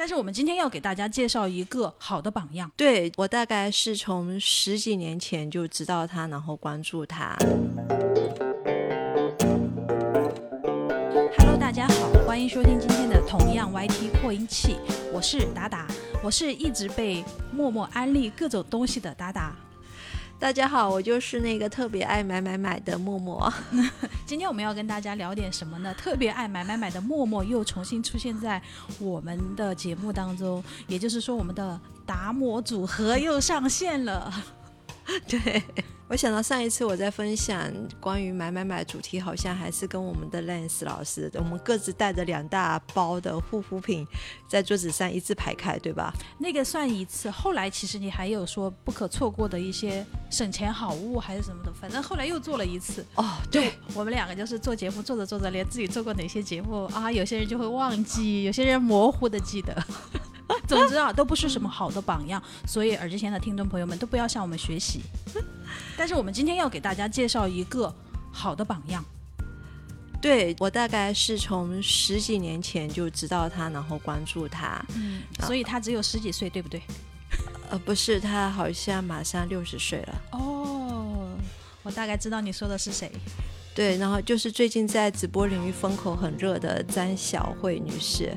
但是我们今天要给大家介绍一个好的榜样。对我大概是从十几年前就知道他，然后关注他。Hello，大家好，欢迎收听今天的同样 YT 扩音器，我是达达，我是一直被默默安利各种东西的达达。大家好，我就是那个特别爱买买买的默默。今天我们要跟大家聊点什么呢？特别爱买买买的默默又重新出现在我们的节目当中，也就是说，我们的达摩组合又上线了。对，我想到上一次我在分享关于买买买主题，好像还是跟我们的 Lance 老师，我们各自带着两大包的护肤品在桌子上一字排开，对吧？那个算一次，后来其实你还有说不可错过的一些省钱好物还是什么的，反正后来又做了一次。哦，对，我们两个就是做节目做着做着，连自己做过哪些节目啊，有些人就会忘记，有些人模糊的记得。总之啊，都不是什么好的榜样，所以耳机前的听众朋友们都不要向我们学习。但是我们今天要给大家介绍一个好的榜样。对我大概是从十几年前就知道他，然后关注他。嗯，所以他只有十几岁，对不对？呃，不是，他好像马上六十岁了。哦，我大概知道你说的是谁。对，然后就是最近在直播领域风口很热的张小慧女士。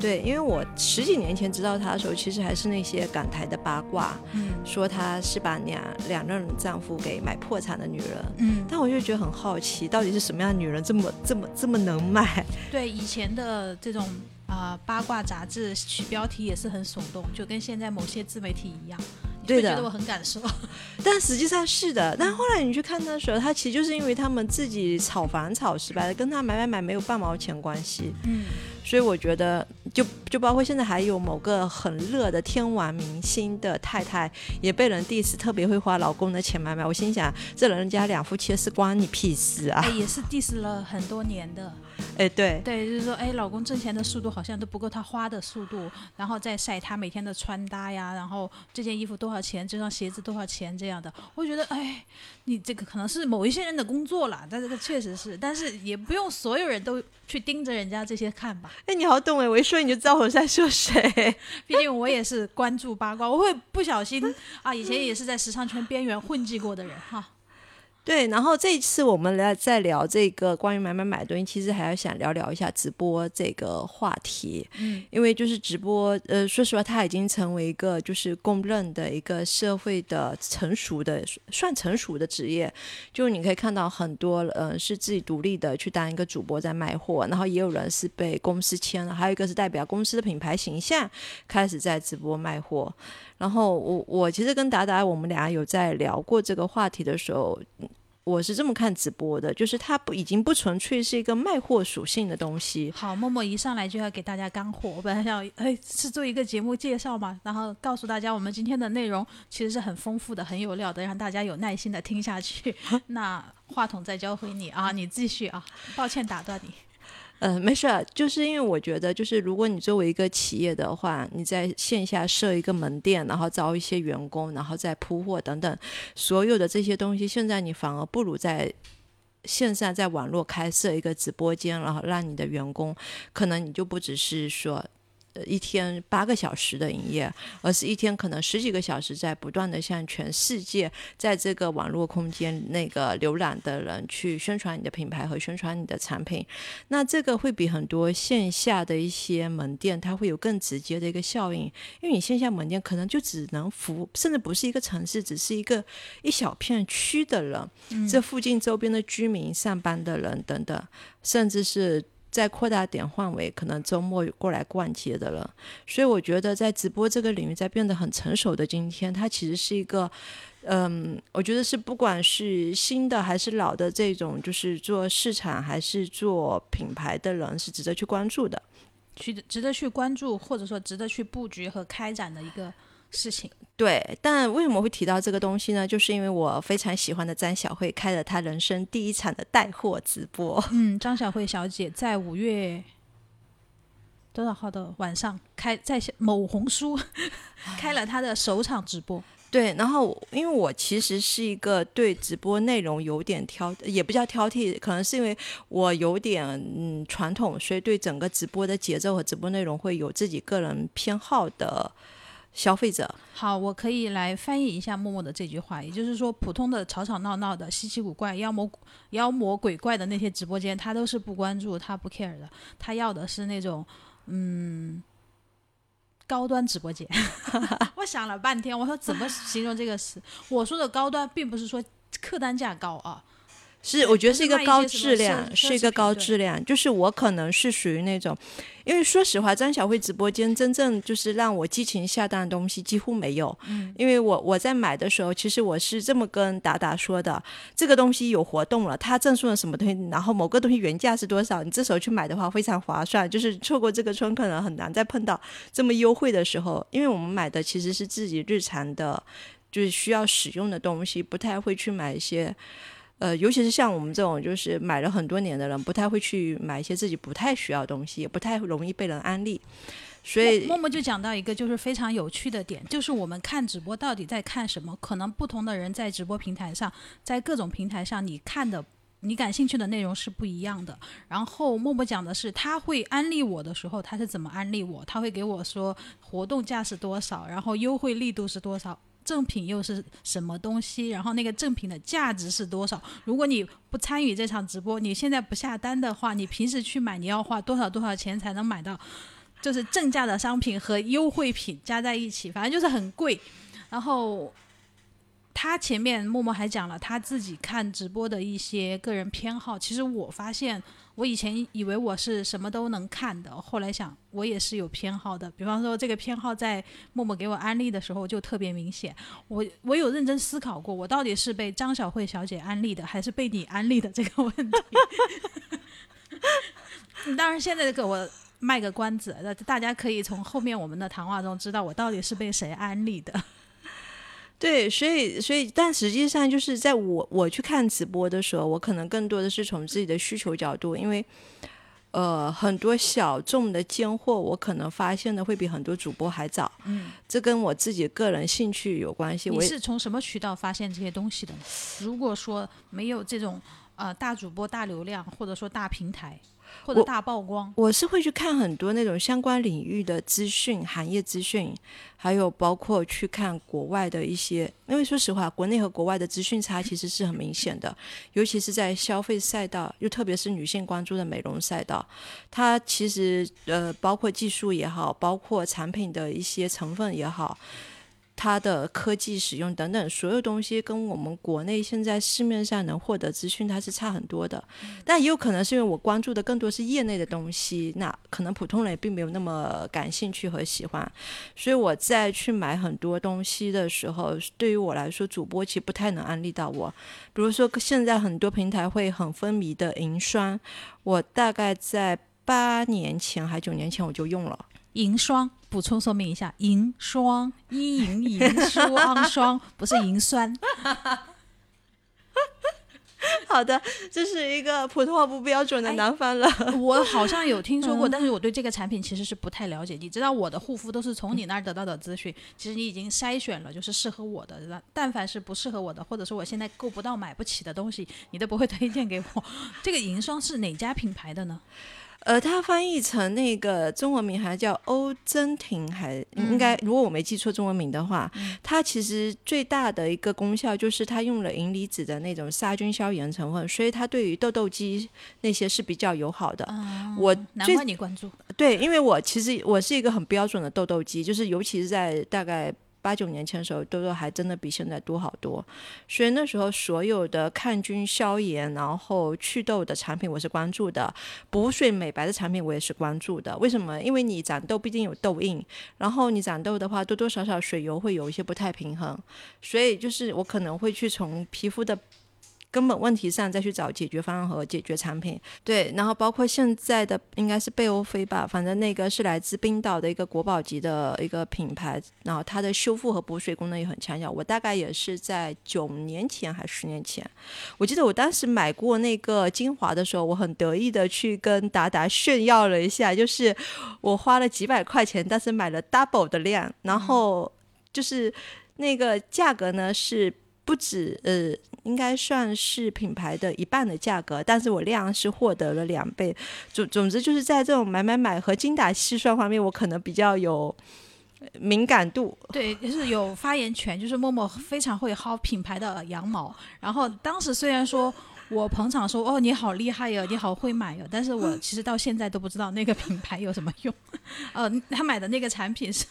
对，因为我十几年前知道她的时候，其实还是那些港台的八卦，嗯，说她是把两两任丈夫给买破产的女人，嗯，但我就觉得很好奇，到底是什么样的女人这么这么这么能卖？对，以前的这种啊八卦杂志取标题也是很耸动，就跟现在某些自媒体一样。对的，觉得我很感受，但实际上是的。但后来你去看的时候，他其实就是因为他们自己炒房炒失败了，跟他买买买没有半毛钱关系。嗯，所以我觉得，就就包括现在还有某个很热的天王明星的太太，也被人 diss，特别会花老公的钱买买。我心想，这人家两夫妻是关你屁事啊！也是 diss 了很多年的。哎，对对，就是说，哎，老公挣钱的速度好像都不够他花的速度，然后再晒他每天的穿搭呀，然后这件衣服多少钱，这双鞋子多少钱这样的，我觉得，哎，你这个可能是某一些人的工作了，但这个确实是，但是也不用所有人都去盯着人家这些看吧。哎，你好懂哎，我一说你就知道我在说谁，毕竟我也是关注八卦，我会不小心啊，以前也是在时尚圈边缘混迹过的人哈。对，然后这一次我们来再聊这个关于买买买东西，其实还要想聊聊一下直播这个话题。嗯，因为就是直播，呃，说实话，它已经成为一个就是公认的一个社会的成熟的算成熟的职业。就你可以看到很多，呃，是自己独立的去当一个主播在卖货，然后也有人是被公司签了，还有一个是代表公司的品牌形象开始在直播卖货。然后我我其实跟达达我们俩有在聊过这个话题的时候，我是这么看直播的，就是它不已经不纯粹是一个卖货属性的东西。好，默默一上来就要给大家干货，我本来想哎是做一个节目介绍嘛，然后告诉大家我们今天的内容其实是很丰富的、很有料的，让大家有耐心的听下去。那话筒再交回你啊，你继续啊，抱歉打断你。嗯，没事，就是因为我觉得，就是如果你作为一个企业的话，你在线下设一个门店，然后招一些员工，然后再铺货等等，所有的这些东西，现在你反而不如在线上在网络开设一个直播间，然后让你的员工，可能你就不只是说。呃，一天八个小时的营业，而是一天可能十几个小时，在不断的向全世界，在这个网络空间那个浏览的人去宣传你的品牌和宣传你的产品。那这个会比很多线下的一些门店，它会有更直接的一个效应，因为你线下门店可能就只能服，甚至不是一个城市，只是一个一小片区的人，这附近周边的居民、上班的人等等，甚至是。再扩大点范围，可能周末过来逛街的了。所以我觉得，在直播这个领域在变得很成熟的今天，它其实是一个，嗯，我觉得是不管是新的还是老的这种，就是做市场还是做品牌的人，是值得去关注的，去值得去关注，或者说值得去布局和开展的一个。事情对，但为什么会提到这个东西呢？就是因为我非常喜欢的张小慧开了她人生第一场的带货直播。嗯，张小慧小姐在五月多少号的晚上开在某红书 开了她的首场直播。对，然后因为我其实是一个对直播内容有点挑，也不叫挑剔，可能是因为我有点嗯传统，所以对整个直播的节奏和直播内容会有自己个人偏好的消费者。好，我可以来翻译一下默默的这句话，也就是说，普通的吵吵闹闹的、稀奇古怪、妖魔妖魔鬼怪的那些直播间，他都是不关注、他不 care 的，他要的是那种嗯。高端直播间，我想了半天，我说怎么形容这个词？我说的高端，并不是说客单价高啊。是，我觉得是一个高质量，是一个高质量。就是我可能是属于那种，因为说实话，张小慧直播间真正就是让我激情下单的东西几乎没有。嗯，因为我我在买的时候，其实我是这么跟达达说的：这个东西有活动了，它赠送了什么东西，然后某个东西原价是多少，你这时候去买的话非常划算。就是错过这个春，可能很难再碰到这么优惠的时候。因为我们买的其实是自己日常的，就是需要使用的东西，不太会去买一些。呃，尤其是像我们这种就是买了很多年的人，不太会去买一些自己不太需要的东西，也不太容易被人安利。所以默默就讲到一个就是非常有趣的点，就是我们看直播到底在看什么？可能不同的人在直播平台上，在各种平台上，你看的你感兴趣的内容是不一样的。然后默默讲的是，他会安利我的时候，他是怎么安利我？他会给我说活动价是多少，然后优惠力度是多少。赠品又是什么东西？然后那个赠品的价值是多少？如果你不参与这场直播，你现在不下单的话，你平时去买，你要花多少多少钱才能买到？就是正价的商品和优惠品加在一起，反正就是很贵。然后他前面默默还讲了他自己看直播的一些个人偏好。其实我发现。我以前以为我是什么都能看的，后来想我也是有偏好的。比方说，这个偏好在默默给我安利的时候就特别明显。我我有认真思考过，我到底是被张小慧小姐安利的，还是被你安利的这个问题。当然，现在给我卖个关子，大家可以从后面我们的谈话中知道我到底是被谁安利的。对，所以所以，但实际上就是在我我去看直播的时候，我可能更多的是从自己的需求角度，因为呃很多小众的尖货，我可能发现的会比很多主播还早。嗯，这跟我自己个人兴趣有关系。你是从什么渠道发现这些东西的？如果说没有这种呃大主播、大流量，或者说大平台。或者大曝光，我是会去看很多那种相关领域的资讯、行业资讯，还有包括去看国外的一些。因为说实话，国内和国外的资讯差 其实是很明显的，尤其是在消费赛道，又特别是女性关注的美容赛道，它其实呃，包括技术也好，包括产品的一些成分也好。它的科技使用等等，所有东西跟我们国内现在市面上能获得资讯，它是差很多的。但也有可能是因为我关注的更多是业内的东西，那可能普通人并没有那么感兴趣和喜欢。所以我在去买很多东西的时候，对于我来说，主播其实不太能安利到我。比如说，现在很多平台会很风靡的银霜，我大概在八年前还九年前我就用了。银霜，补充说明一下，银霜，一银银霜霜，不是银酸。好的，这是一个普通话不标准的南方人。我好像有听说过，但是我对这个产品其实是不太了解。你知道我的护肤都是从你那儿得到的资讯，其实你已经筛选了，就是适合我的。但凡是不适合我的，或者说我现在够不到、买不起的东西，你都不会推荐给我。这个银霜是哪家品牌的呢？呃，它翻译成那个中文名还叫欧珍婷，还应该，如果我没记错中文名的话，它其实最大的一个功效就是它用了银离子的那种杀菌消炎成分，所以它对于痘痘肌那些是比较友好的。我难怪你关注，对，因为我其实我是一个很标准的痘痘肌，就是尤其是在大概。八九年前的时候，痘痘还真的比现在多好多，所以那时候所有的抗菌消炎，然后祛痘的产品我是关注的，补水美白的产品我也是关注的。为什么？因为你长痘毕竟有痘印，然后你长痘的话，多多少少水油会有一些不太平衡，所以就是我可能会去从皮肤的。根本问题上再去找解决方案和解决产品，对，然后包括现在的应该是贝欧菲吧，反正那个是来自冰岛的一个国宝级的一个品牌，然后它的修复和补水功能也很强效。我大概也是在九年前还是十年前，我记得我当时买过那个精华的时候，我很得意的去跟达达炫耀了一下，就是我花了几百块钱，但是买了 double 的量，然后。就是那个价格呢是不止呃，应该算是品牌的一半的价格，但是我量是获得了两倍。总总之就是在这种买买买和精打细算方面，我可能比较有敏感度。对，就是有发言权，就是默默非常会薅品牌的羊毛。然后当时虽然说。我捧场说：“哦，你好厉害哟，你好会买哟。”但是我其实到现在都不知道那个品牌有什么用。呃，他买的那个产品是，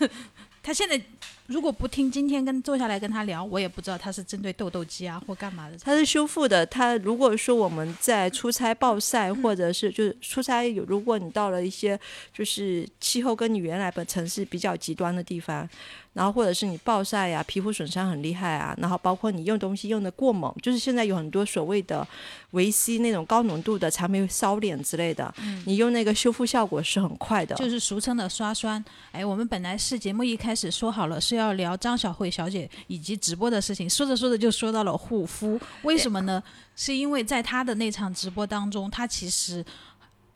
他现在如果不听今天跟坐下来跟他聊，我也不知道他是针对痘痘肌啊或干嘛的。他是修复的。他如果说我们在出差暴晒，或者是就是出差有，如果你到了一些就是气候跟你原来的城市比较极端的地方。然后或者是你暴晒呀，皮肤损伤很厉害啊，然后包括你用东西用的过猛，就是现在有很多所谓的维 C 那种高浓度的产品烧脸之类的，你用那个修复效果是很快的，就是俗称的刷酸。哎，我们本来是节目一开始说好了是要聊张小慧小姐以及直播的事情，说着说着就说到了护肤，为什么呢？是因为在她的那场直播当中，她其实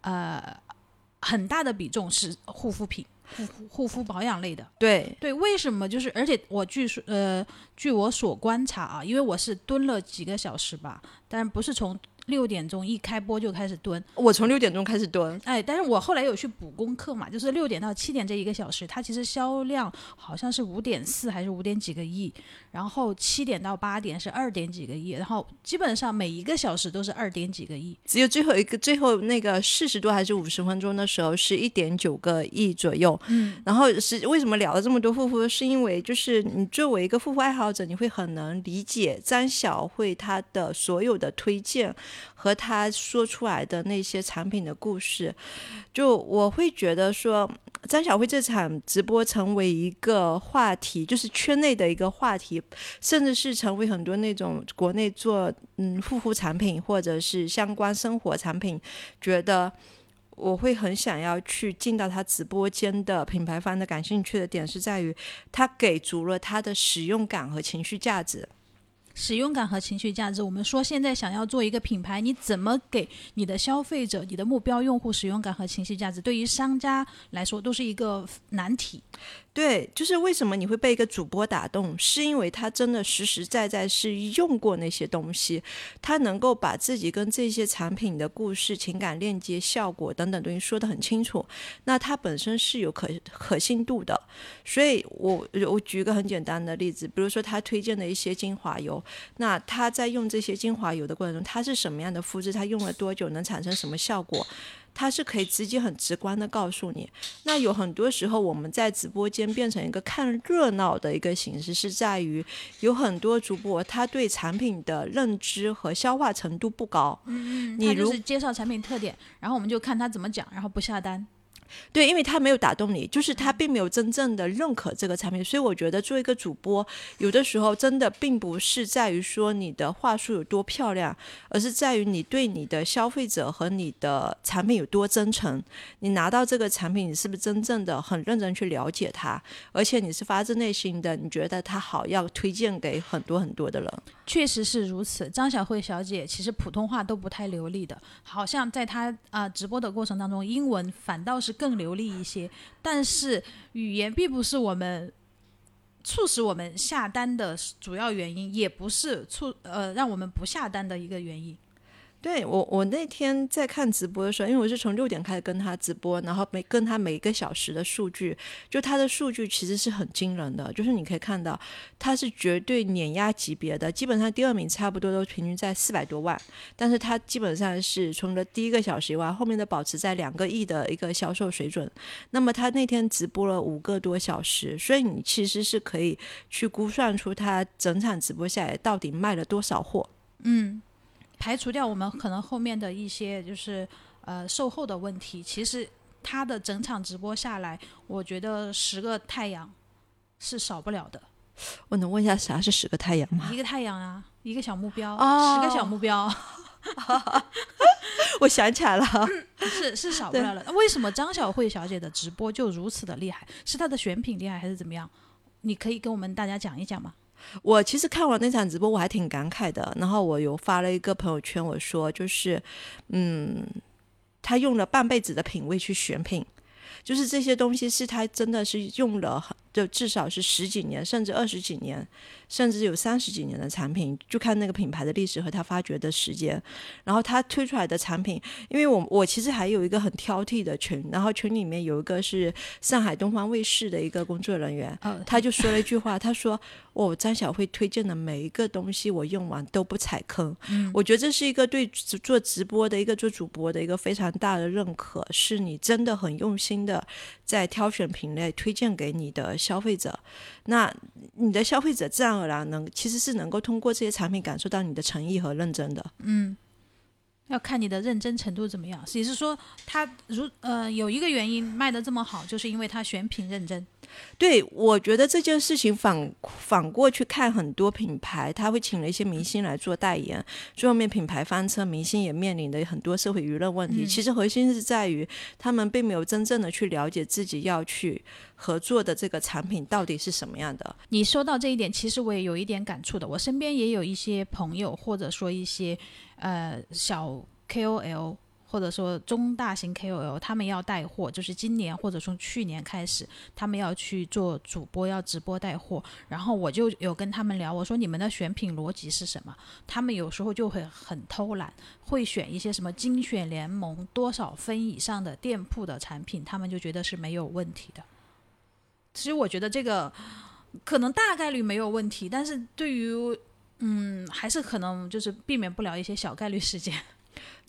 呃很大的比重是护肤品。护护护肤保养类的，对对，为什么？就是而且我据说，呃，据我所观察啊，因为我是蹲了几个小时吧，但不是从。六点钟一开播就开始蹲，我从六点钟开始蹲，哎，但是我后来有去补功课嘛，就是六点到七点这一个小时，它其实销量好像是五点四还是五点几个亿，然后七点到八点是二点几个亿，然后基本上每一个小时都是二点几个亿，只有最后一个最后那个四十多还是五十分钟的时候是一点九个亿左右，嗯，然后是为什么聊了这么多护肤，是因为就是你作为一个护肤爱好者，你会很能理解张小慧她的所有的推荐。和他说出来的那些产品的故事，就我会觉得说，张小慧这场直播成为一个话题，就是圈内的一个话题，甚至是成为很多那种国内做嗯护肤产品或者是相关生活产品，觉得我会很想要去进到他直播间的品牌方的感兴趣的点是在于，他给足了他的使用感和情绪价值。使用感和情绪价值，我们说现在想要做一个品牌，你怎么给你的消费者、你的目标用户使用感和情绪价值？对于商家来说，都是一个难题。对，就是为什么你会被一个主播打动，是因为他真的实实在在是用过那些东西，他能够把自己跟这些产品的故事、情感链接、效果等等东西说得很清楚，那他本身是有可可信度的。所以我我举一个很简单的例子，比如说他推荐的一些精华油，那他在用这些精华油的过程中，他是什么样的肤质，他用了多久，能产生什么效果？它是可以直接很直观的告诉你。那有很多时候我们在直播间变成一个看热闹的一个形式，是在于有很多主播他对产品的认知和消化程度不高。嗯嗯，他就是介绍产品特点，然后我们就看他怎么讲，然后不下单。对，因为他没有打动你，就是他并没有真正的认可这个产品，所以我觉得做一个主播，有的时候真的并不是在于说你的话术有多漂亮，而是在于你对你的消费者和你的产品有多真诚。你拿到这个产品，你是不是真正的很认真去了解它，而且你是发自内心的，你觉得它好，要推荐给很多很多的人。确实是如此。张小慧小姐其实普通话都不太流利的，好像在她啊直播的过程当中，英文反倒是更更流利一些。但是语言并不是我们促使我们下单的主要原因，也不是促呃让我们不下单的一个原因。对我，我那天在看直播的时候，因为我是从六点开始跟他直播，然后每跟他每一个小时的数据，就他的数据其实是很惊人的，就是你可以看到他是绝对碾压级别的，基本上第二名差不多都平均在四百多万，但是他基本上是从了第一个小时以外，后面的保持在两个亿的一个销售水准。那么他那天直播了五个多小时，所以你其实是可以去估算出他整场直播下来到底卖了多少货。嗯。排除掉我们可能后面的一些就是呃售后的问题，其实他的整场直播下来，我觉得十个太阳是少不了的。我能问一下啥是十个太阳吗？一个太阳啊，一个小目标，十个小目标。我想起来了，是是少不了的。为什么张小慧小姐的直播就如此的厉害？是她的选品厉害还是怎么样？你可以跟我们大家讲一讲吗？我其实看完那场直播，我还挺感慨的。然后我有发了一个朋友圈，我说就是，嗯，他用了半辈子的品味去选品，就是这些东西是他真的是用了很就至少是十几年，甚至二十几年，甚至有三十几年的产品，就看那个品牌的历史和它发掘的时间。然后它推出来的产品，因为我我其实还有一个很挑剔的群，然后群里面有一个是上海东方卫视的一个工作人员，他就说了一句话，他说：“我张小慧推荐的每一个东西，我用完都不踩坑。”我觉得这是一个对做直播的一个做主播的一个非常大的认可，是你真的很用心的在挑选品类推荐给你的。消费者，那你的消费者自然而然能其实是能够通过这些产品感受到你的诚意和认真的。嗯，要看你的认真程度怎么样。也是说，他如呃有一个原因卖的这么好，就是因为他选品认真。对，我觉得这件事情反反过去看，很多品牌他会请了一些明星来做代言，最后面品牌翻车，明星也面临的很多社会舆论问题。其实核心是在于他们并没有真正的去了解自己要去合作的这个产品到底是什么样的。你说到这一点，其实我也有一点感触的。我身边也有一些朋友，或者说一些呃小 KOL。或者说中大型 KOL，他们要带货，就是今年或者从去年开始，他们要去做主播，要直播带货。然后我就有跟他们聊，我说你们的选品逻辑是什么？他们有时候就会很偷懒，会选一些什么精选联盟多少分以上的店铺的产品，他们就觉得是没有问题的。其实我觉得这个可能大概率没有问题，但是对于嗯，还是可能就是避免不了一些小概率事件。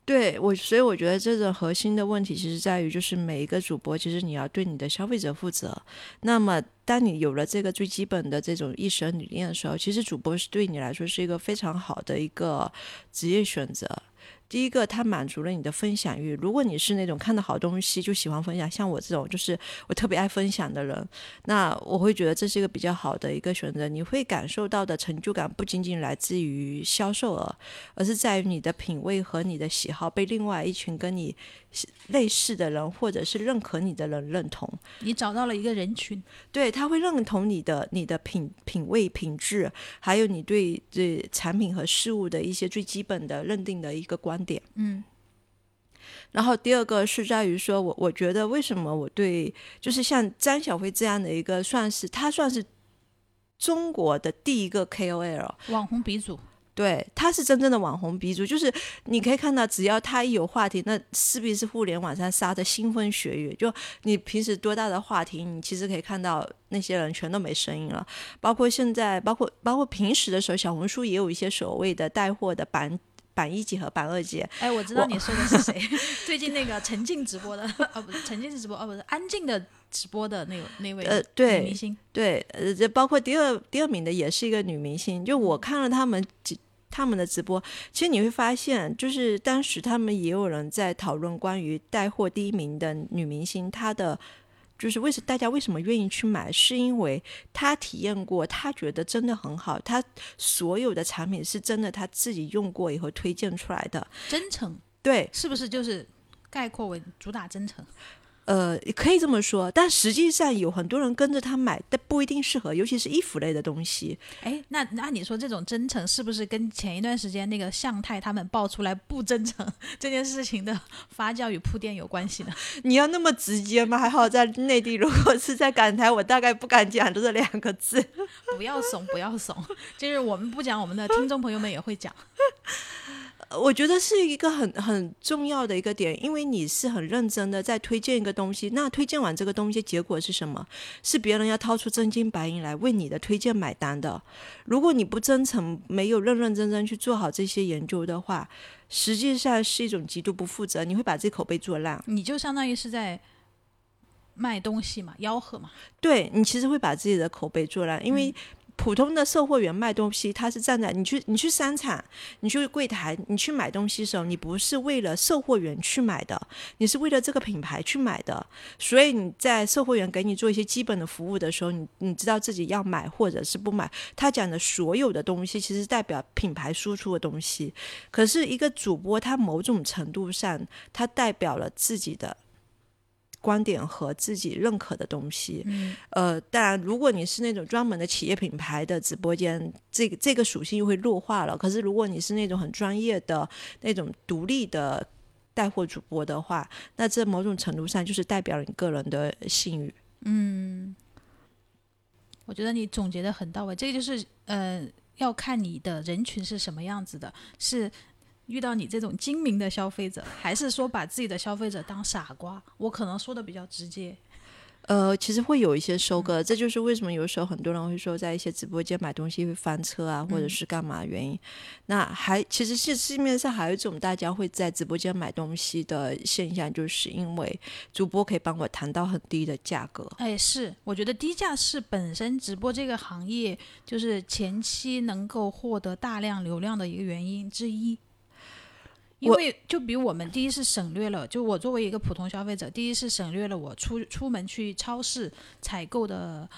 对我，所以我觉得这个核心的问题其实在于，就是每一个主播，其实你要对你的消费者负责。那么，当你有了这个最基本的这种意识和理念的时候，其实主播是对你来说是一个非常好的一个职业选择。第一个，它满足了你的分享欲。如果你是那种看到好东西就喜欢分享，像我这种就是我特别爱分享的人，那我会觉得这是一个比较好的一个选择。你会感受到的成就感不仅仅来自于销售额，而是在于你的品味和你的喜好被另外一群跟你类似的人或者是认可你的人认同。你找到了一个人群，对他会认同你的你的品品味品质，还有你对这产品和事物的一些最基本的认定的一个观。观点，嗯，然后第二个是在于说，我我觉得为什么我对就是像张小辉这样的一个，算是他算是中国的第一个 KOL 网红鼻祖，对，他是真正的网红鼻祖，就是你可以看到，只要他一有话题，那势必是互联网上杀的腥风血雨。就你平时多大的话题，你其实可以看到那些人全都没声音了。包括现在，包括包括平时的时候，小红书也有一些所谓的带货的版。板一级和板二级，哎，我知道你说的是谁。最近那个陈静直播的，哦，不是沉浸式直播，哦，不是安静的直播的那那位呃，对，明星，对，呃，这包括第二第二名的也是一个女明星。就我看了他们几他们的直播，其实你会发现，就是当时他们也有人在讨论关于带货第一名的女明星她的。就是为什大家为什么愿意去买，是因为她体验过，她觉得真的很好，她所有的产品是真的她自己用过以后推荐出来的，真诚，对，是不是就是概括为主打真诚？呃，可以这么说，但实际上有很多人跟着他买，但不一定适合，尤其是衣服类的东西。哎，那那你说这种真诚是不是跟前一段时间那个向太他们爆出来不真诚这件事情的发酵与铺垫有关系呢？你要那么直接吗？还好在内地，如果是在港台，我大概不敢讲这两个字。不要怂，不要怂，就是我们不讲，我们的听众朋友们也会讲。我觉得是一个很很重要的一个点，因为你是很认真的在推荐一个东西，那推荐完这个东西，结果是什么？是别人要掏出真金白银来为你的推荐买单的。如果你不真诚，没有认认真真去做好这些研究的话，实际上是一种极度不负责，你会把自己口碑做烂。你就相当于是在卖东西嘛，吆喝嘛。对你其实会把自己的口碑做烂，因为。普通的售货员卖东西，他是站在你去你去商场，你去柜台，你去买东西的时候，你不是为了售货员去买的，你是为了这个品牌去买的。所以你在售货员给你做一些基本的服务的时候，你你知道自己要买或者是不买。他讲的所有的东西，其实代表品牌输出的东西。可是一个主播，他某种程度上，他代表了自己的。观点和自己认可的东西，呃，当然，如果你是那种专门的企业品牌的直播间，这个这个属性又会弱化了。可是，如果你是那种很专业的那种独立的带货主播的话，那这某种程度上就是代表你个人的信誉。嗯，我觉得你总结的很到位，这个就是呃，要看你的人群是什么样子的，是遇到你这种精明的消费者，还是说把自己的消费者当傻瓜？我可能说的比较直接。呃，其实会有一些收割，这就是为什么有时候很多人会说，在一些直播间买东西会翻车啊，或者是干嘛原因。那还其实是市面上还有一种大家会在直播间买东西的现象，就是因为主播可以帮我谈到很低的价格。哎，是，我觉得低价是本身直播这个行业就是前期能够获得大量流量的一个原因之一。因为就比我们第一是省略了，就我作为一个普通消费者，第一是省略了我出出门去超市采购的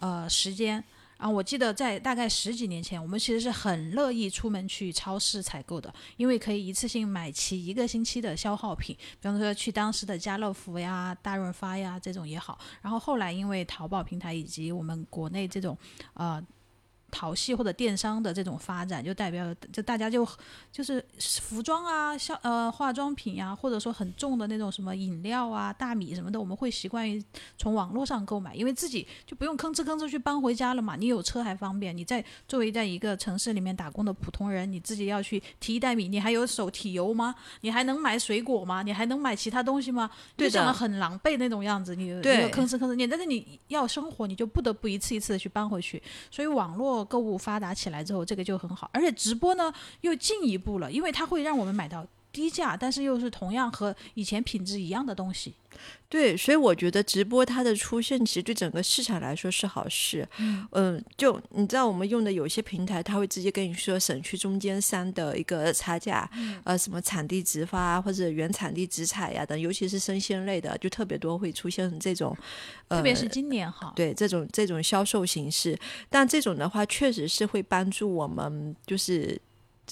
呃时间。然后我记得在大概十几年前，我们其实是很乐意出门去超市采购的，因为可以一次性买齐一个星期的消耗品，比方说去当时的家乐福呀、大润发呀这种也好。然后后来因为淘宝平台以及我们国内这种呃。淘系或者电商的这种发展，就代表就大家就就是服装啊、消呃化妆品呀，或者说很重的那种什么饮料啊、大米什么的，我们会习惯于从网络上购买，因为自己就不用吭哧吭哧去搬回家了嘛。你有车还方便。你在作为在一个城市里面打工的普通人，你自己要去提一袋米，你还有手提油吗？你还能买水果吗？你还能买其他东西吗？对的，很狼狈那种样子。你对吭哧吭哧念，但是你要生活，你就不得不一次一次的去搬回去。所以网购物发达起来之后，这个就很好，而且直播呢又进一步了，因为它会让我们买到低价，但是又是同样和以前品质一样的东西。对，所以我觉得直播它的出现，其实对整个市场来说是好事。嗯，就你知道，我们用的有些平台，它会直接跟你说省去中间商的一个差价，呃，什么产地直发或者原产地直采呀等，尤其是生鲜类的，就特别多会出现这种，特别是今年哈，对这种这种销售形式，但这种的话，确实是会帮助我们，就是。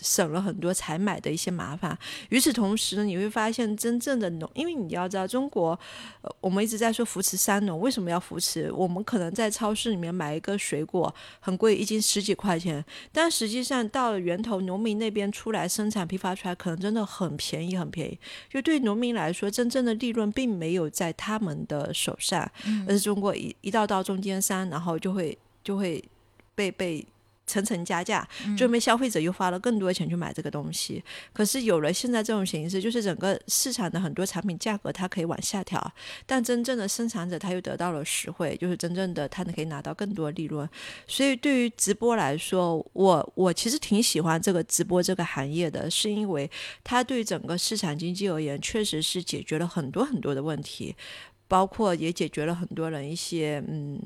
省了很多采买的一些麻烦。与此同时呢，你会发现真正的农，因为你要知道，中国，呃，我们一直在说扶持三农，为什么要扶持？我们可能在超市里面买一个水果很贵，一斤十几块钱，但实际上到了源头农民那边出来生产批发出来，可能真的很便宜，很便宜。就对农民来说，真正的利润并没有在他们的手上，而是中国一一道道中间商，然后就会就会被被。层层加价，就面消费者又花了更多的钱去买这个东西。可是有了现在这种形式，就是整个市场的很多产品价格它可以往下调，但真正的生产者他又得到了实惠，就是真正的他可以拿到更多利润。所以对于直播来说，我我其实挺喜欢这个直播这个行业的，是因为它对整个市场经济而言，确实是解决了很多很多的问题，包括也解决了很多人一些嗯，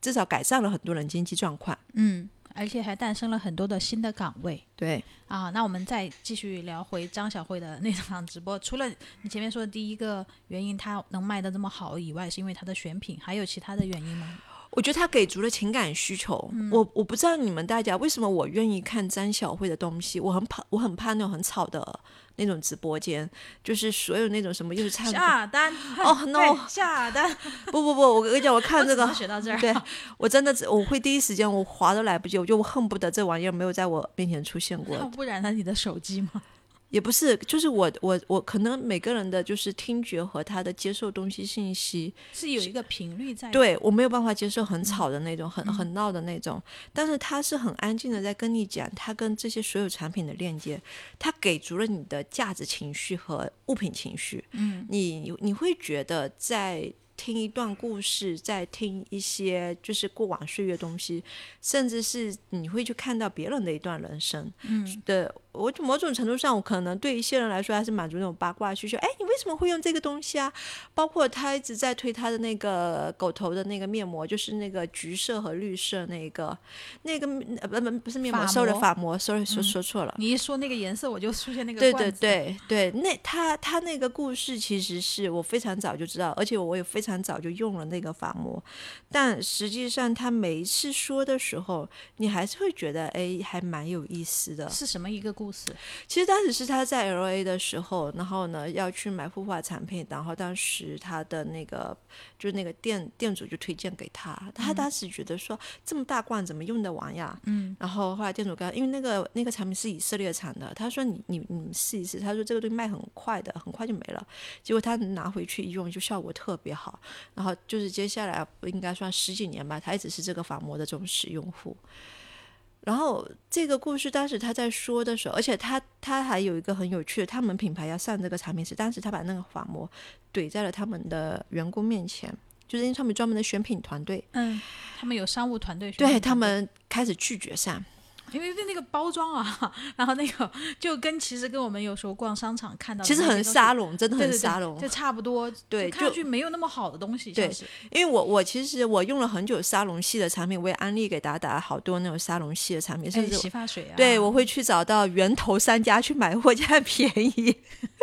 至少改善了很多人经济状况。嗯。而且还诞生了很多的新的岗位。对啊，那我们再继续聊回张小慧的那场直播。除了你前面说的第一个原因，她能卖的这么好以外，是因为她的选品，还有其他的原因吗？我觉得她给足了情感需求。我我不知道你们大家为什么我愿意看张小慧的东西，我很怕，我很怕那种很吵的。那种直播间，就是所有那种什么，又是唱下单哦，no 下单，不不不，我跟你讲，我看这个学到这儿，对我真的我会第一时间我划都来不及，我就恨不得这玩意儿没有在我面前出现过。不然呢？你的手机吗？也不是，就是我我我可能每个人的就是听觉和他的接受东西信息是有一个频率在。对我没有办法接受很吵的那种，很很闹的那种，但是他是很安静的在跟你讲他跟这些所有产品的链接，他给足了你的价值情绪和物品情绪。嗯，你你会觉得在。听一段故事，再听一些就是过往岁月东西，甚至是你会去看到别人的一段人生。嗯，的，我某种程度上，我可能对一些人来说还是满足那种八卦需求。哎，你为什么会用这个东西啊？包括他一直在推他的那个狗头的那个面膜，就是那个橘色和绿色那个那个呃不不不是面膜，收了发膜，sorry 说说错了。你一说那个颜色，我就出现那个对对对对，那他他那个故事其实是我非常早就知道，而且我也非常。很早就用了那个发膜，但实际上他每一次说的时候，你还是会觉得哎，还蛮有意思的。是什么一个故事？其实当时是他在 L A 的时候，然后呢要去买护发产品，然后当时他的那个就是那个店店主就推荐给他，他当时觉得说这么大罐怎么用得完呀？嗯，然后后来店主跟他，因为那个那个产品是以色列产的，他说你你你试一试，他说这个东西卖很快的，很快就没了。结果他拿回去一用，就效果特别好。然后就是接下来应该算十几年吧，他一直是这个仿模的忠实用户。然后这个故事当时他在说的时候，而且他他还有一个很有趣的，他们品牌要上这个产品时，当时他把那个仿模怼在了他们的员工面前，就是因为他们专门的选品团队，嗯，他们有商务团队，对他们开始拒绝上。因为那个包装啊，然后那个就跟其实跟我们有时候逛商场看到其实很沙龙，真的很沙龙，就差不多。对，看上去没有那么好的东西。对，因为我我其实我用了很久沙龙系的产品，我也安利给达达好多那种沙龙系的产品，甚至洗发水啊。对，我会去找到源头商家去买货价便宜。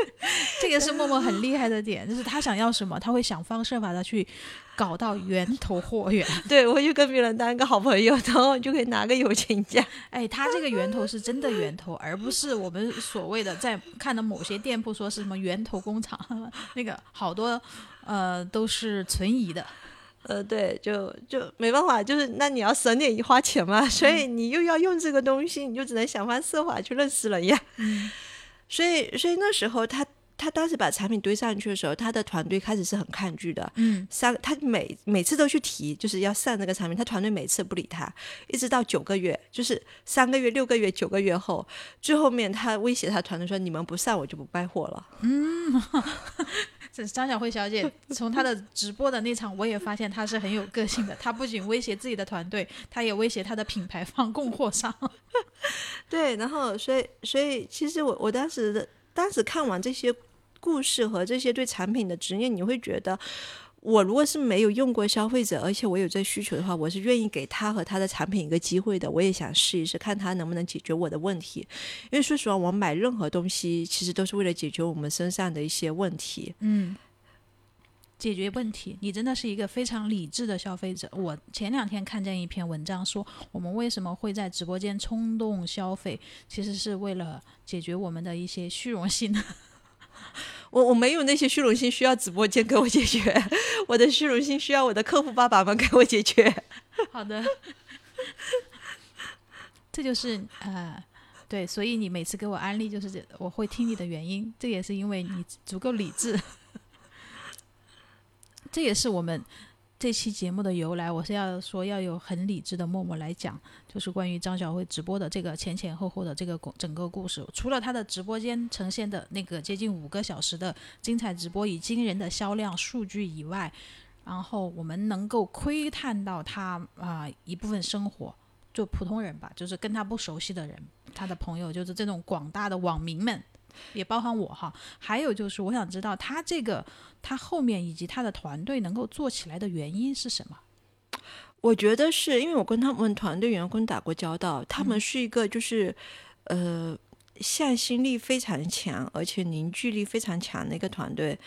这个是默默很厉害的点，就是他想要什么，他会想方设法的去。搞到源头货源，对我就跟别人当一个好朋友，然后就可以拿个友情价。哎，他这个源头是真的源头，而不是我们所谓的在看到某些店铺说是什么源头工厂，那个好多呃都是存疑的。呃，对，就就没办法，就是那你要省点花钱嘛，所以你又要用这个东西，你就只能想方设法去认识人呀。嗯，所以所以那时候他。他当时把产品堆上去的时候，他的团队开始是很抗拒的。嗯，三他每每次都去提，就是要上这个产品，他团队每次不理他，一直到九个月，就是三个月、六个月、九个月后，最后面他威胁他团队说：“你们不上，我就不卖货了。”嗯，这张小慧小姐从她的直播的那场，我也发现她是很有个性的。她不仅威胁自己的团队，她也威胁她的品牌方供货商。对，然后所以所以其实我我当时当时看完这些。故事和这些对产品的执念，你会觉得，我如果是没有用过消费者，而且我有这需求的话，我是愿意给他和他的产品一个机会的。我也想试一试，看他能不能解决我的问题。因为说实话，我买任何东西其实都是为了解决我们身上的一些问题。嗯，解决问题，你真的是一个非常理智的消费者。我前两天看见一篇文章说，我们为什么会在直播间冲动消费，其实是为了解决我们的一些虚荣心。我我没有那些虚荣心，需要直播间给我解决。我的虚荣心需要我的客户爸爸们给我解决。好的，这就是呃，对，所以你每次给我安利，就是我会听你的原因，这也是因为你足够理智。这也是我们。这期节目的由来，我是要说要有很理智的默默来讲，就是关于张小慧直播的这个前前后后的这个整个故事。除了她的直播间呈现的那个接近五个小时的精彩直播以惊人的销量数据以外，然后我们能够窥探到她啊一部分生活，就普通人吧，就是跟她不熟悉的人，她的朋友，就是这种广大的网民们。也包含我哈，还有就是我想知道他这个他后面以及他的团队能够做起来的原因是什么？我觉得是因为我跟他们团队员工打过交道，他们是一个就是呃向心力非常强，而且凝聚力非常强的一个团队。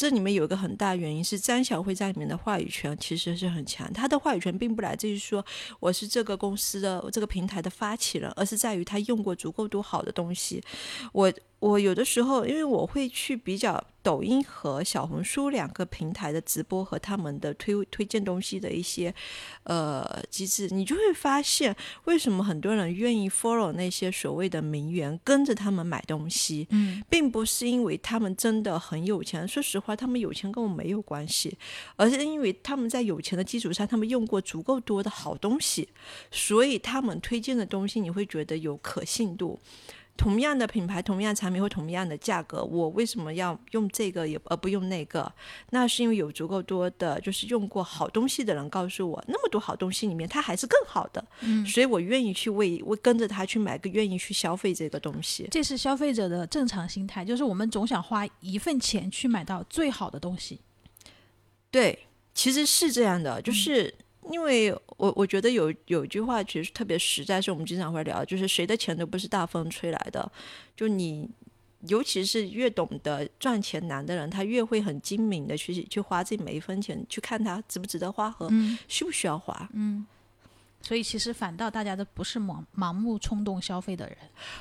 这里面有一个很大原因是张小慧在里面的话语权其实是很强，她的话语权并不来自于说我是这个公司的这个平台的发起人，而是在于她用过足够多好的东西。我我有的时候因为我会去比较。抖音和小红书两个平台的直播和他们的推推荐东西的一些呃机制，你就会发现为什么很多人愿意 follow 那些所谓的名媛，跟着他们买东西，嗯，并不是因为他们真的很有钱，说实话，他们有钱跟我没有关系，而是因为他们在有钱的基础上，他们用过足够多的好东西，所以他们推荐的东西你会觉得有可信度。同样的品牌、同样产品或同样的价格，我为什么要用这个也而不用那个？那是因为有足够多的，就是用过好东西的人告诉我，那么多好东西里面，它还是更好的。嗯，所以我愿意去为为跟着他去买个，愿意去消费这个东西。这是消费者的正常心态，就是我们总想花一份钱去买到最好的东西。对，其实是这样的，就是。因为我我觉得有有一句话其实特别实在，是我们经常会聊，就是谁的钱都不是大风吹来的。就你，尤其是越懂得赚钱难的人，他越会很精明的去去花自己每一分钱，去看他值不值得花和需不需要花。嗯，所以其实反倒大家都不是盲盲目冲动消费的人。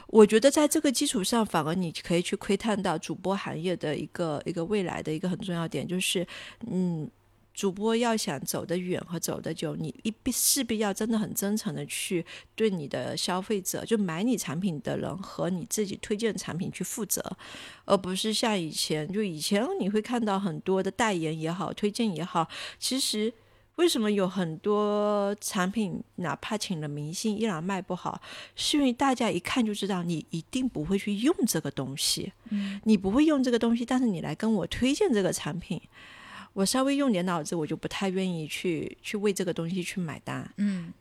我觉得在这个基础上，反而你可以去窥探到主播行业的一个一个未来的一个很重要点，就是嗯。主播要想走得远和走得久，你一必势必要真的很真诚的去对你的消费者，就买你产品的人和你自己推荐产品去负责，而不是像以前，就以前你会看到很多的代言也好，推荐也好，其实为什么有很多产品哪怕请了明星依然卖不好，是因为大家一看就知道你一定不会去用这个东西，嗯，你不会用这个东西，但是你来跟我推荐这个产品。我稍微用点脑子，我就不太愿意去去为这个东西去买单。嗯，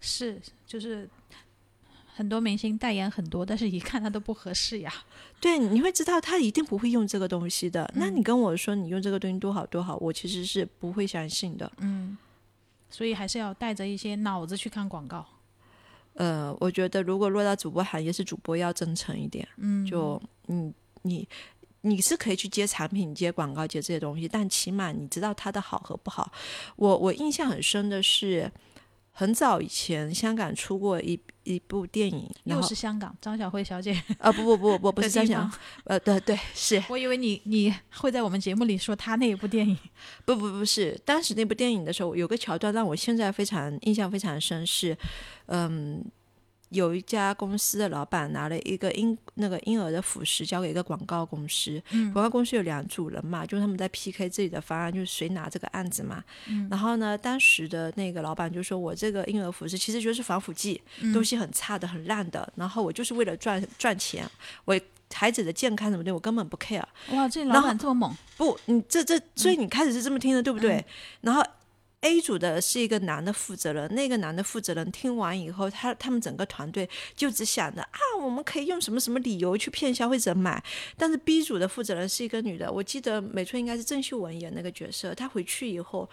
是，就是很多明星代言很多，但是一看他都不合适呀。对，你会知道他一定不会用这个东西的。那你跟我说你用这个东西多好多好，我其实是不会相信的。嗯，所以还是要带着一些脑子去看广告。呃，我觉得如果落到主播行业，是主播要真诚一点。嗯，就你你你是可以去接产品、接广告、接这些东西，但起码你知道它的好和不好。我我印象很深的是，很早以前香港出过一一部电影，然又是香港张小慧小姐啊不不不不不是的地在讲方，呃对对是我以为你你会在我们节目里说她那一部电影。不不不是，当时那部电影的时候，有个桥段让我现在非常印象非常深，是，嗯，有一家公司的老板拿了一个婴那个婴儿的辅食交给一个广告公司，嗯广告公司有两组人嘛，就是他们在 PK 自己的方案，就是谁拿这个案子嘛。然后呢，当时的那个老板就说：“我这个婴儿辅食其实就是防腐剂，东西很差的、很烂的，然后我就是为了赚赚钱，我孩子的健康什么的我根本不 care。”哇，这老板这么猛。不，你这这，所以你开始是这么听的，对不对？嗯然后 A 组的是一个男的负责人，那个男的负责人听完以后，他他们整个团队就只想着啊，我们可以用什么什么理由去骗消费者买。但是 B 组的负责人是一个女的，我记得美春应该是郑秀文演那个角色，她回去以后。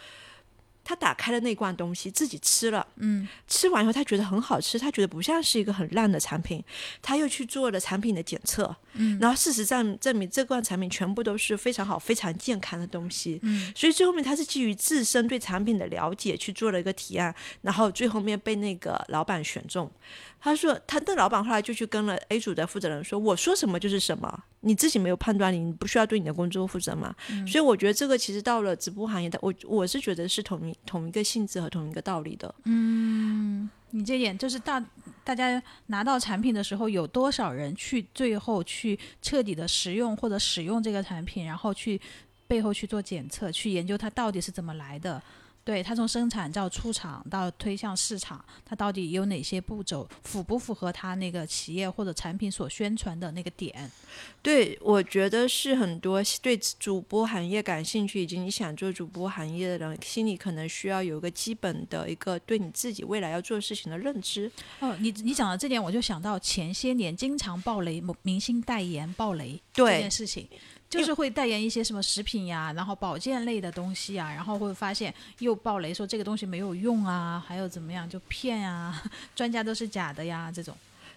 她打开了那罐东西，自己吃了。嗯，吃完以后，他觉得很好吃，他觉得不像是一个很烂的产品，他又去做了产品的检测。嗯，然后事实上证明这罐产品全部都是非常好、非常健康的东西。嗯，所以最后面他是基于自身对产品的了解去做了一个提案，然后最后面被那个老板选中。他说，他的老板后来就去跟了 A 组的负责人说：“我说什么就是什么，你自己没有判断力，你不需要对你的工作负责嘛。所以我觉得这个其实到了直播行业的，我我是觉得是同一同一个性质和同一个道理的。嗯你这点就是大大家拿到产品的时候，有多少人去最后去彻底的使用或者使用这个产品，然后去背后去做检测，去研究它到底是怎么来的。对它从生产到出厂到推向市场，它到底有哪些步骤，符不符合它那个企业或者产品所宣传的那个点？对，我觉得是很多对主播行业感兴趣，以及你想做主播行业的人，心里可能需要有一个基本的一个对你自己未来要做事情的认知。哦，你你讲到这点，我就想到前些年经常爆雷，某明星代言爆雷这件事情，就是会代言一些什么食品呀，然后保健类的东西啊，然后会发现又爆雷说这个东西没有用啊，还有怎么样就骗啊，专家都是假的呀，这种。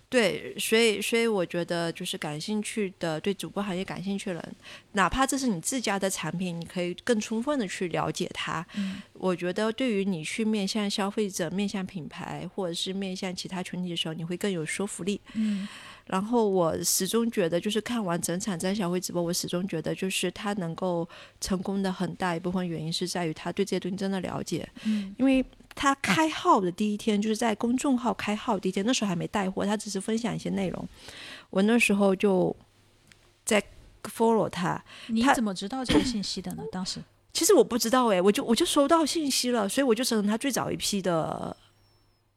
对，所以所以我觉得就是感兴趣的，对主播行业感兴趣的人，哪怕这是你自家的产品，你可以更充分的去了解它。嗯我觉得对于你去面向消费者、面向品牌或者是面向其他群体的时候，你会更有说服力。嗯然后我始终觉得，就是看完整场张小慧直播，我始终觉得，就是他能够成功的很大一部分原因是在于他对这些东西真的了解。嗯因为她开号的第一天，就是在公众号开号第一天，那时候还没带货，他只是分享一些内容。我那时候就在 follow 她，他你怎么知道这个信息的呢？当时 其实我不知道诶，我就我就收到信息了，所以我就成了他最早一批的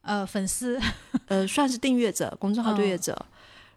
呃，粉丝 呃，算是订阅者，公众号订阅哦者。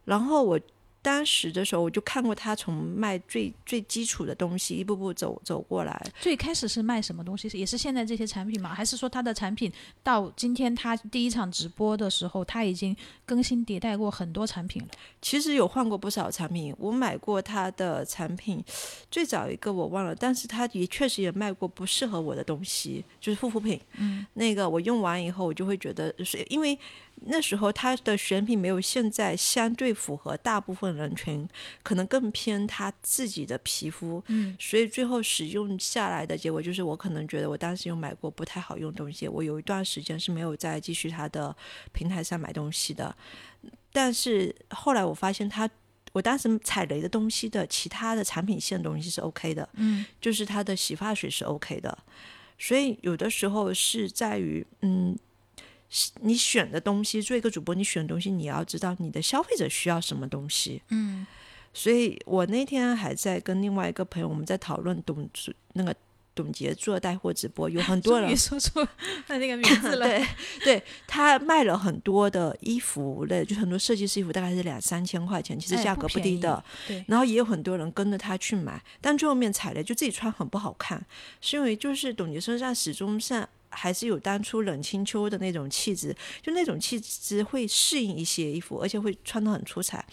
然后我当时的时候，我就看过他从卖最最基础的东西，一步步走走过来。最开始是卖什么东西？也是现在这些产品吗？还是说他的产品到今天他第一场直播的时候，他已经更新迭代过很多产品了？其实有换过不少产品，我买过他的产品，最早一个我忘了，但是他也确实也卖过不适合我的东西，就是护肤品。嗯，那个我用完以后，我就会觉得，是因为那时候他的选品没有现在相对符合大部分人群，可能更偏他自己的皮肤。嗯，所以最后使用下来的结果就是，我可能觉得我当时有买过不太好用的东西，我有一段时间是没有再继续他的平台上买东西的。但是后来我发现他我当时踩雷的东西的其他的产品线东西是 OK 的，嗯，就是它的洗发水是 OK 的，所以有的时候是在于，嗯，是你选的东西，做一个主播，你选的东西，你要知道你的消费者需要什么东西，嗯，所以我那天还在跟另外一个朋友，我们在讨论董那个。董洁做带货直播，有很多人说出他那个名字了。对，对他卖了很多的衣服类，就很多设计师衣服，大概是两三千块钱，其实价格不低的。对，然后也有很多人跟着他去买，但最后面踩雷，就自己穿很不好看，是因为就是董洁身上始终上。还是有当初冷清秋的那种气质，就那种气质会适应一些衣服，而且会穿得很出彩。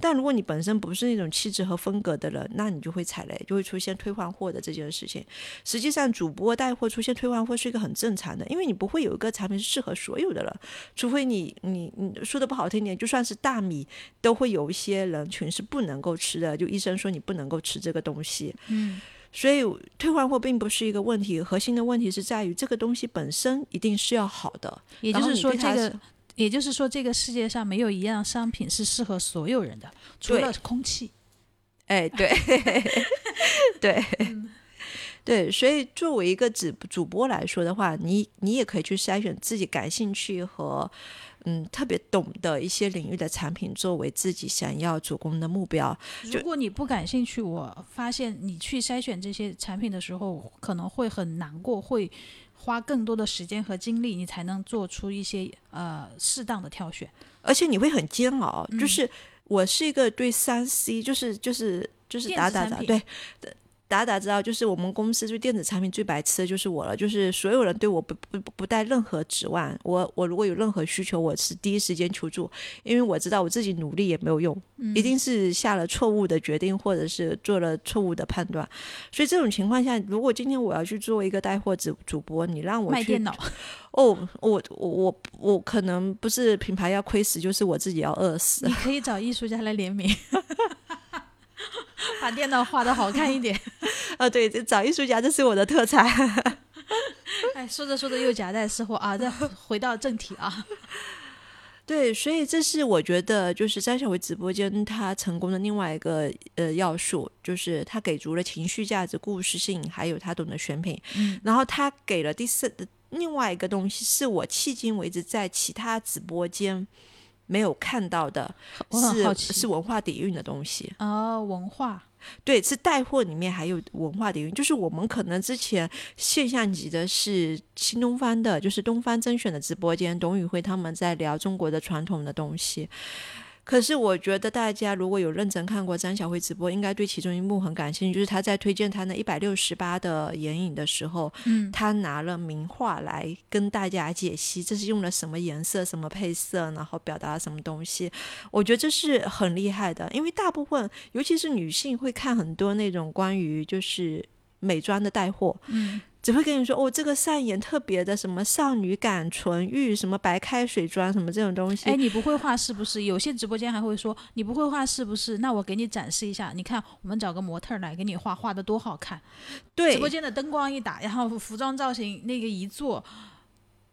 但如果你本身不是那种气质和风格的人，那你就会踩雷，就会出现退换货的这件事情。实际上，主播带货出现退换货是一个很正常的，因为你不会有一个产品是适合所有的人，除非你你你说的不好听点，就算是大米，都会有一些人群是不能够吃的，就医生说你不能够吃这个东西。嗯。所以退换货并不是一个问题，核心的问题是在于这个东西本身一定是要好的。也就是说，这个也就是说，这个世界上没有一样商品是适合所有人的，除了空气。哎，对，对，对。所以作为一个主主播来说的话，你你也可以去筛选自己感兴趣和。嗯，特别懂得一些领域的产品作为自己想要主攻的目标。如果你不感兴趣，我发现你去筛选这些产品的时候，可能会很难过，会花更多的时间和精力，你才能做出一些呃适当的挑选。而且你会很煎熬。就是我是一个对三 C，就是就是就是打打打对。打打知道，就是我们公司对电子产品最白痴的就是我了，就是所有人对我不不不带任何指望，我我如果有任何需求，我是第一时间求助，因为我知道我自己努力也没有用，一定是下了错误的决定，或者是做了错误的判断，所以这种情况下，如果今天我要去做一个带货主主播，你让我卖电脑，哦，我我我我可能不是品牌要亏死，就是我自己要饿死。你可以找艺术家来联名。把电脑画的好看一点，啊，对，找艺术家这是我的特产。哎，说着说着又夹带私货啊！再回到正题啊，对，所以这是我觉得就是张小维直播间他成功的另外一个呃要素，就是他给足了情绪价值、故事性，还有他懂得选品。嗯，然后他给了第四另外一个东西，是我迄今为止在其他直播间。没有看到的是是文化底蕴的东西。哦，文化。对，是带货里面还有文化底蕴，就是我们可能之前现象级的是新东方的，就是东方甄选的直播间，董宇辉他们在聊中国的传统的东西。可是我觉得大家如果有认真看过张小慧直播，应该对其中一幕很感兴趣，就是她在推荐她那一百六十八的眼影的时候，嗯，她拿了名画来跟大家解析这是用了什么颜色、什么配色，然后表达什么东西。我觉得这是很厉害的，因为大部分尤其是女性会看很多那种关于就是美妆的带货，嗯。只会跟你说哦，这个上眼特别的什么少女感纯欲，什么白开水妆，什么这种东西。哎，你不会画是不是？有些直播间还会说你不会画是不是？那我给你展示一下，你看我们找个模特来给你画，画的多好看。对，直播间的灯光一打，然后服装造型那个一做，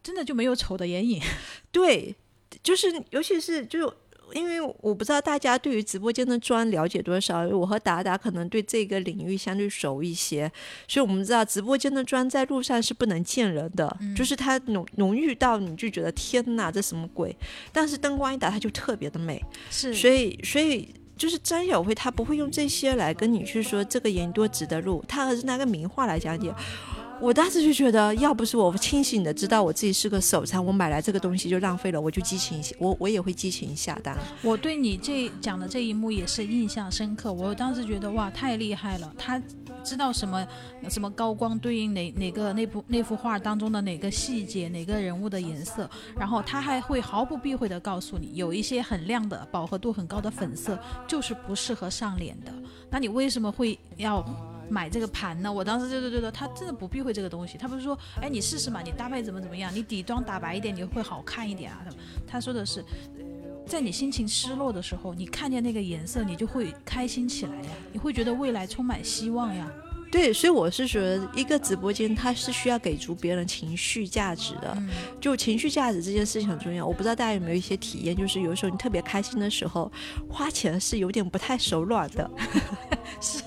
真的就没有丑的眼影。对，就是尤其是就。因为我不知道大家对于直播间的砖了解多少，我和达达可能对这个领域相对熟一些，所以我们知道直播间的砖在路上是不能见人的，就是它浓浓郁到你就觉得天哪，这什么鬼？但是灯光一打，它就特别的美。是，所以所以就是张小慧，她不会用这些来跟你去说这个人多值得入，她而是拿个名画来讲解。我当时就觉得，要不是我清醒的知道我自己是个手残，我买来这个东西就浪费了，我就激情，我我也会激情下单。我对你这讲的这一幕也是印象深刻，我当时觉得哇，太厉害了，他知道什么什么高光对应哪哪个那幅那幅画当中的哪个细节，哪个人物的颜色，然后他还会毫不避讳的告诉你，有一些很亮的饱和度很高的粉色就是不适合上脸的，那你为什么会要？买这个盘呢？我当时就就觉得他真的不避讳这个东西。他不是说，哎，你试试嘛，你搭配怎么怎么样，你底妆打白一点，你会好看一点啊。他说的是，在你心情失落的时候，你看见那个颜色，你就会开心起来呀，你会觉得未来充满希望呀。对，所以我是觉得一个直播间它是需要给足别人情绪价值的，嗯就情绪价值这件事情很重要。我不知道大家有没有一些体验，就是有时候你特别开心的时候，花钱是有点不太手软的。是，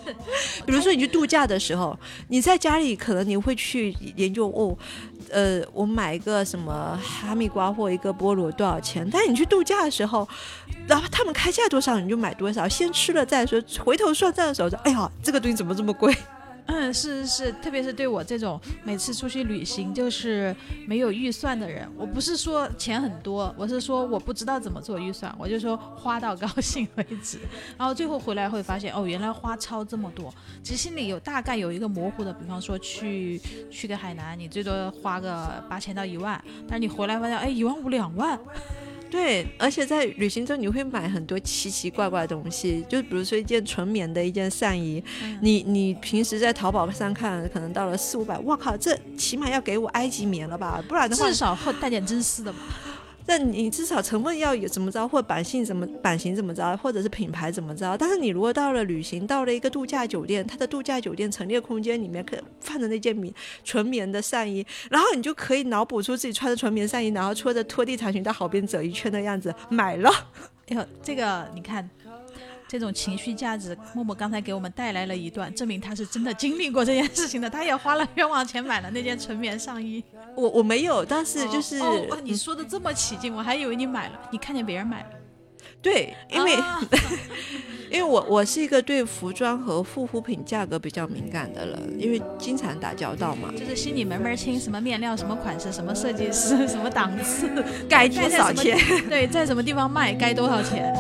比如说你去度假的时候，你在家里可能你会去研究哦，呃，我买一个什么哈密瓜或一个菠萝多少钱？但是你去度假的时候，然后他们开价多少你就买多少，先吃了再说。回头算账的时候说，哎呀，这个东西怎么这么贵？嗯，是是是，特别是对我这种每次出去旅行就是没有预算的人，我不是说钱很多，我是说我不知道怎么做预算，我就说花到高兴为止，然后最后回来会发现，哦，原来花超这么多，其实心里有大概有一个模糊的，比方说去去个海南，你最多花个八千到一万，但是你回来发现，哎，一万五两万，对，而且在旅行中你会买很多奇奇怪怪的东西，就比如说一件纯棉的一件上衣，嗯你你平时在淘宝上看，可能到了四五百，我靠，这起码要给我埃及棉了吧？不然的话至，少会带点真丝的吧。那你至少成分要有怎么着，或版型怎么版型怎么着，或者是品牌怎么着。但是你如果到了旅行，到了一个度假酒店，它的度假酒店陈列空间里面可放着那件棉纯棉的上衣，然后你就可以脑补出自己穿着纯棉上衣，然后拖着拖地长裙到海边走一圈的样子，买了。哎呦，这个你看，这种情绪价值，默默刚才给我们带来了一段，证明他是真的经历过这件事情的，他也花了冤枉钱买了那件纯棉上衣。我我没有，但是就是、哦，哦你说的这么起劲，我还以为你买了，你看见别人买了，对，因为、啊 因为我我是一个对服装和护肤品价格比较敏感的人，因为经常打交道嘛。就是心里门门清，什么面料、什么款式、什么设计师、什么档次，该多少钱？对，在什么地方卖，该多少钱。